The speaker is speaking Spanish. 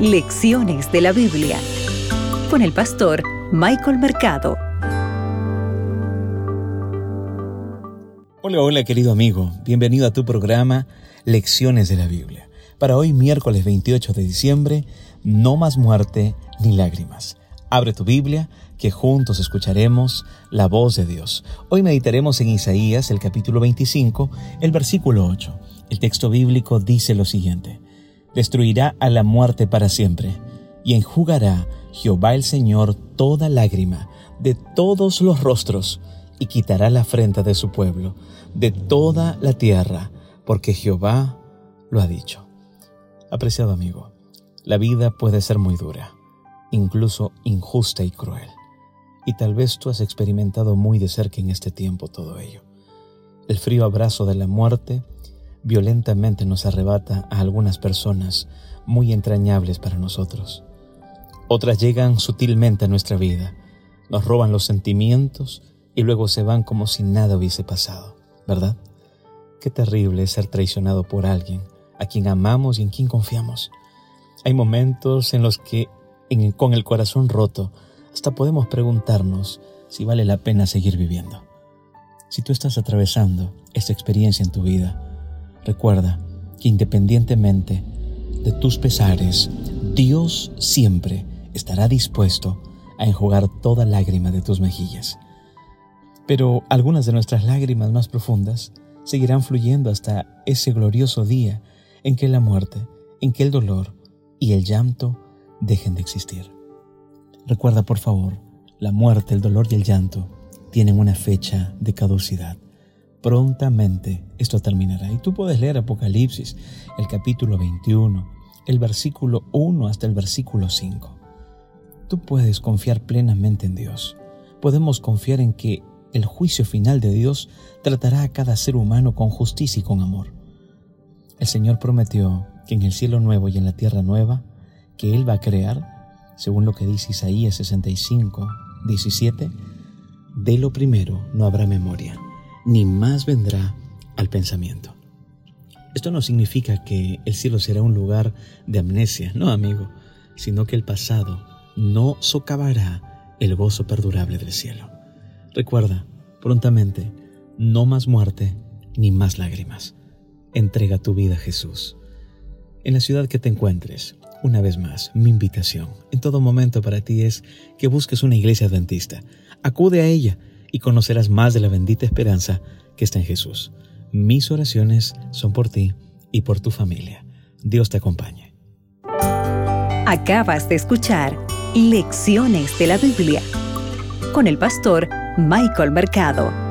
Lecciones de la Biblia con el pastor Michael Mercado. Hola, hola querido amigo, bienvenido a tu programa Lecciones de la Biblia. Para hoy miércoles 28 de diciembre, no más muerte ni lágrimas. Abre tu Biblia, que juntos escucharemos la voz de Dios. Hoy meditaremos en Isaías, el capítulo 25, el versículo 8. El texto bíblico dice lo siguiente destruirá a la muerte para siempre, y enjugará Jehová el Señor toda lágrima de todos los rostros, y quitará la afrenta de su pueblo, de toda la tierra, porque Jehová lo ha dicho. Apreciado amigo, la vida puede ser muy dura, incluso injusta y cruel, y tal vez tú has experimentado muy de cerca en este tiempo todo ello. El frío abrazo de la muerte violentamente nos arrebata a algunas personas muy entrañables para nosotros. Otras llegan sutilmente a nuestra vida, nos roban los sentimientos y luego se van como si nada hubiese pasado, ¿verdad? Qué terrible es ser traicionado por alguien a quien amamos y en quien confiamos. Hay momentos en los que, con el corazón roto, hasta podemos preguntarnos si vale la pena seguir viviendo. Si tú estás atravesando esta experiencia en tu vida, Recuerda que independientemente de tus pesares, Dios siempre estará dispuesto a enjugar toda lágrima de tus mejillas. Pero algunas de nuestras lágrimas más profundas seguirán fluyendo hasta ese glorioso día en que la muerte, en que el dolor y el llanto dejen de existir. Recuerda, por favor, la muerte, el dolor y el llanto tienen una fecha de caducidad prontamente esto terminará. Y tú puedes leer Apocalipsis, el capítulo 21, el versículo 1 hasta el versículo 5. Tú puedes confiar plenamente en Dios. Podemos confiar en que el juicio final de Dios tratará a cada ser humano con justicia y con amor. El Señor prometió que en el cielo nuevo y en la tierra nueva que Él va a crear, según lo que dice Isaías 65, 17, de lo primero no habrá memoria ni más vendrá al pensamiento. Esto no significa que el cielo será un lugar de amnesia, no amigo, sino que el pasado no socavará el gozo perdurable del cielo. Recuerda, prontamente, no más muerte ni más lágrimas. Entrega tu vida a Jesús. En la ciudad que te encuentres, una vez más, mi invitación en todo momento para ti es que busques una iglesia adventista. Acude a ella y conocerás más de la bendita esperanza que está en Jesús. Mis oraciones son por ti y por tu familia. Dios te acompañe. Acabas de escuchar Lecciones de la Biblia con el pastor Michael Mercado.